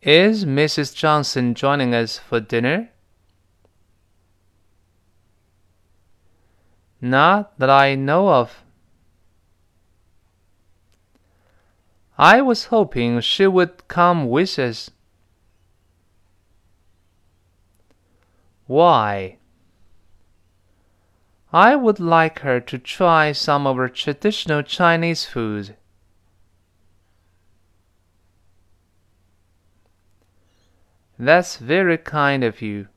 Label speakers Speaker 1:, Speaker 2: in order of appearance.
Speaker 1: Is Mrs. Johnson joining us for dinner? Not that I know of. I was hoping she would come with us. Why? I would like her to try some of our traditional Chinese food. That's very kind of you.